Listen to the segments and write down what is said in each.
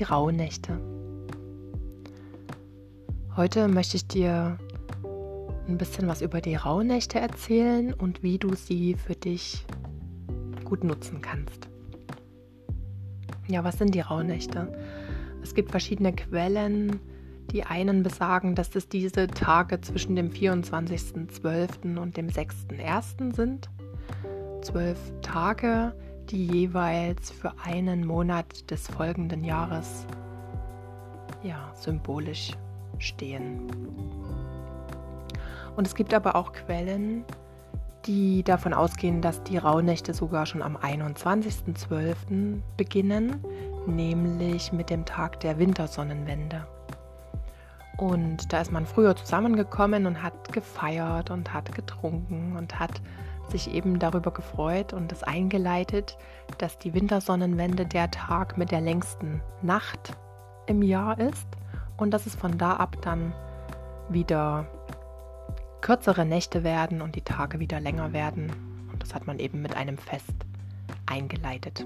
die Rauhnächte. Heute möchte ich dir ein bisschen was über die Rauhnächte erzählen und wie du sie für dich gut nutzen kannst. Ja, was sind die Rauhnächte? Es gibt verschiedene Quellen. Die einen besagen, dass es diese Tage zwischen dem 24.12. und dem 6.1. sind. Zwölf Tage, die jeweils für einen Monat des folgenden Jahres ja, symbolisch stehen. Und es gibt aber auch Quellen, die davon ausgehen, dass die Rauhnächte sogar schon am 21.12. beginnen, nämlich mit dem Tag der Wintersonnenwende. Und da ist man früher zusammengekommen und hat gefeiert und hat getrunken und hat sich eben darüber gefreut und es eingeleitet, dass die Wintersonnenwende der Tag mit der längsten Nacht im Jahr ist und dass es von da ab dann wieder kürzere Nächte werden und die Tage wieder länger werden. Und das hat man eben mit einem Fest eingeleitet.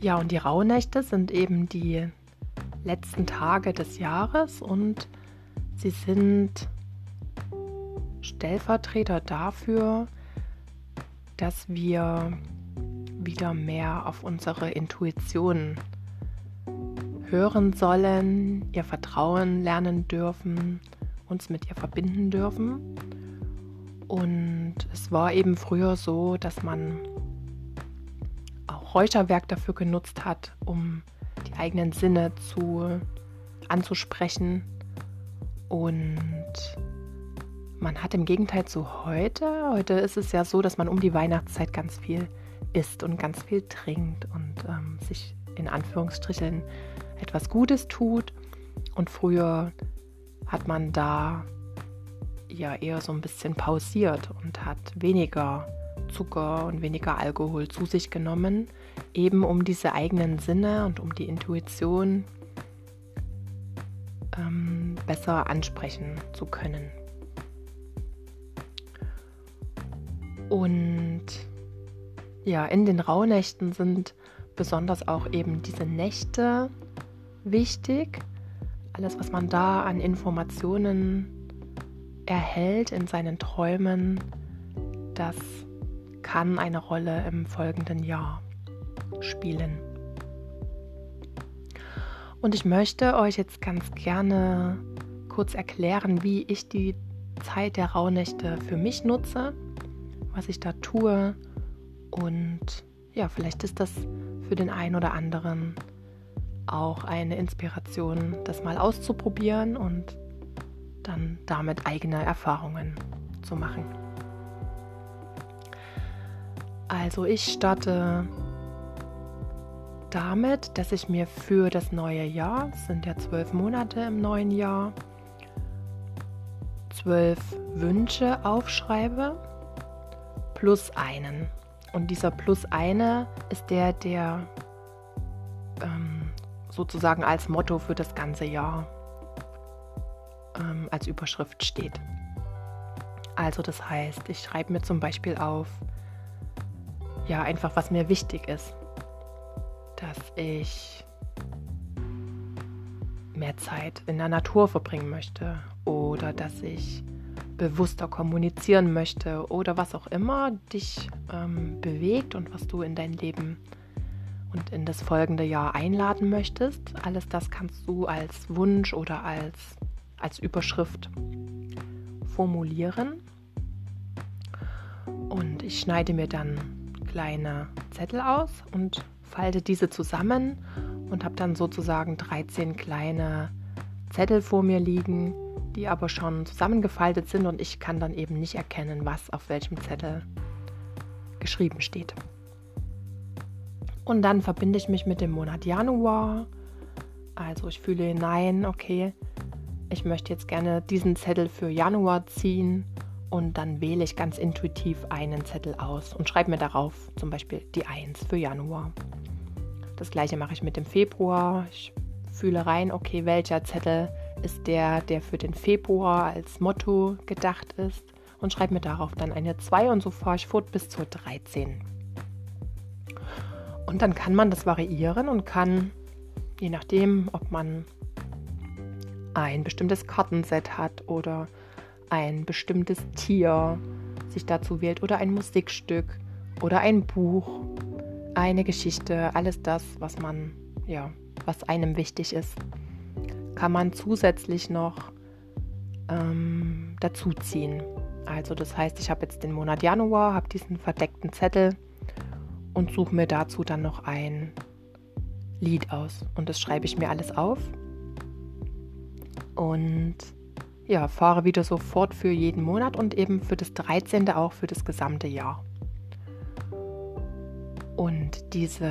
Ja, und die Rauhnächte sind eben die letzten Tage des Jahres und sie sind Stellvertreter dafür, dass wir wieder mehr auf unsere Intuition hören sollen, ihr Vertrauen lernen dürfen, uns mit ihr verbinden dürfen. Und es war eben früher so, dass man auch Räucherwerk dafür genutzt hat, um eigenen Sinne zu anzusprechen und man hat im Gegenteil zu heute, heute ist es ja so, dass man um die Weihnachtszeit ganz viel isst und ganz viel trinkt und ähm, sich in Anführungsstrichen etwas Gutes tut. Und früher hat man da ja eher so ein bisschen pausiert und hat weniger Zucker und weniger Alkohol zu sich genommen, eben um diese eigenen Sinne und um die Intuition ähm, besser ansprechen zu können. Und ja, in den Rauhnächten sind besonders auch eben diese Nächte wichtig. Alles, was man da an Informationen erhält in seinen Träumen, das kann eine Rolle im folgenden Jahr spielen. Und ich möchte euch jetzt ganz gerne kurz erklären, wie ich die Zeit der Rauhnächte für mich nutze was ich da tue. Und ja, vielleicht ist das für den einen oder anderen auch eine Inspiration, das mal auszuprobieren und dann damit eigene Erfahrungen zu machen. Also ich starte damit, dass ich mir für das neue Jahr, es sind ja zwölf Monate im neuen Jahr, zwölf Wünsche aufschreibe plus einen. Und dieser plus eine ist der, der ähm, sozusagen als Motto für das ganze Jahr ähm, als Überschrift steht. Also das heißt, ich schreibe mir zum Beispiel auf, ja, einfach was mir wichtig ist. Dass ich mehr Zeit in der Natur verbringen möchte oder dass ich bewusster kommunizieren möchte oder was auch immer dich ähm, bewegt und was du in dein Leben und in das folgende Jahr einladen möchtest. Alles das kannst du als Wunsch oder als, als Überschrift formulieren. Und ich schneide mir dann kleine Zettel aus und falte diese zusammen und habe dann sozusagen 13 kleine Zettel vor mir liegen, die aber schon zusammengefaltet sind und ich kann dann eben nicht erkennen, was auf welchem Zettel geschrieben steht. Und dann verbinde ich mich mit dem Monat Januar. Also ich fühle hinein, okay, ich möchte jetzt gerne diesen Zettel für Januar ziehen und dann wähle ich ganz intuitiv einen Zettel aus und schreibe mir darauf zum Beispiel die 1 für Januar. Das gleiche mache ich mit dem Februar. Ich fühle rein, okay, welcher Zettel ist der, der für den Februar als Motto gedacht ist und schreibe mir darauf dann eine 2 und so fahre ich fort bis zur 13. Und dann kann man das variieren und kann, je nachdem, ob man ein bestimmtes Kartenset hat oder ein bestimmtes Tier sich dazu wählt oder ein Musikstück oder ein Buch, eine Geschichte, alles das, was man, ja, was einem wichtig ist, kann man zusätzlich noch ähm, dazuziehen. Also das heißt, ich habe jetzt den Monat Januar, habe diesen verdeckten Zettel und suche mir dazu dann noch ein Lied aus. Und das schreibe ich mir alles auf. Und ja, fahre wieder sofort für jeden Monat und eben für das 13. auch für das gesamte Jahr. Und diese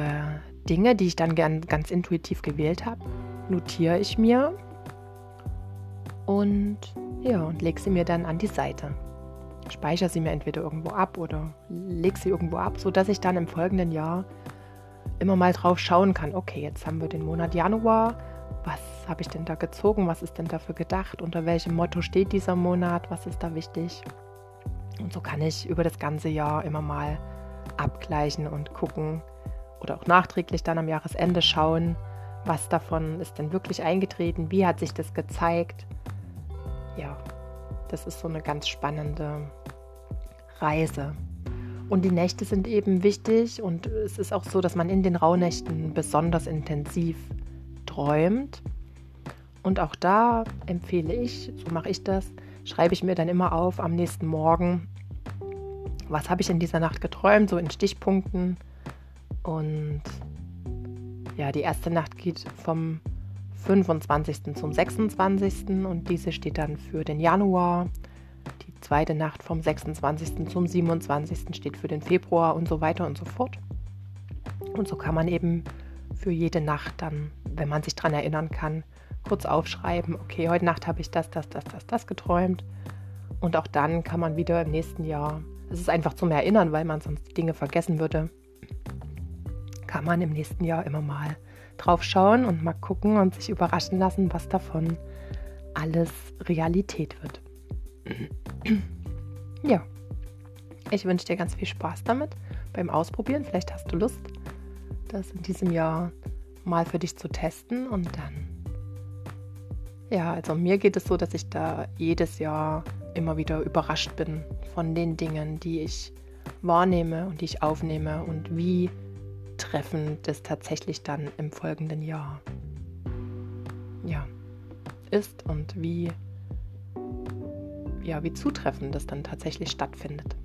Dinge, die ich dann gern, ganz intuitiv gewählt habe, notiere ich mir und ja, und lege sie mir dann an die Seite speichere sie mir entweder irgendwo ab oder lege sie irgendwo ab, sodass ich dann im folgenden Jahr immer mal drauf schauen kann, okay, jetzt haben wir den Monat Januar, was habe ich denn da gezogen, was ist denn dafür gedacht, unter welchem Motto steht dieser Monat, was ist da wichtig. Und so kann ich über das ganze Jahr immer mal abgleichen und gucken oder auch nachträglich dann am Jahresende schauen, was davon ist denn wirklich eingetreten, wie hat sich das gezeigt. Ja, das ist so eine ganz spannende Reise. Und die Nächte sind eben wichtig und es ist auch so, dass man in den Rauhnächten besonders intensiv träumt. Und auch da empfehle ich, so mache ich das, schreibe ich mir dann immer auf am nächsten Morgen, was habe ich in dieser Nacht geträumt, so in Stichpunkten. Und ja, die erste Nacht geht vom 25. zum 26. und diese steht dann für den Januar. Die zweite Nacht vom 26. zum 27. steht für den Februar und so weiter und so fort. Und so kann man eben für jede Nacht dann, wenn man sich daran erinnern kann, kurz aufschreiben, okay, heute Nacht habe ich das, das, das, das, das geträumt. Und auch dann kann man wieder im nächsten Jahr, es ist einfach zum Erinnern, weil man sonst Dinge vergessen würde, kann man im nächsten Jahr immer mal drauf schauen und mal gucken und sich überraschen lassen, was davon alles Realität wird. ja, ich wünsche dir ganz viel Spaß damit beim Ausprobieren. Vielleicht hast du Lust, das in diesem Jahr mal für dich zu testen und dann. Ja, also mir geht es so, dass ich da jedes Jahr immer wieder überrascht bin von den Dingen, die ich wahrnehme und die ich aufnehme und wie Treffen das tatsächlich dann im folgenden Jahr ja, ist und wie, ja, wie zutreffend das dann tatsächlich stattfindet.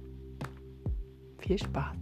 Viel Spaß!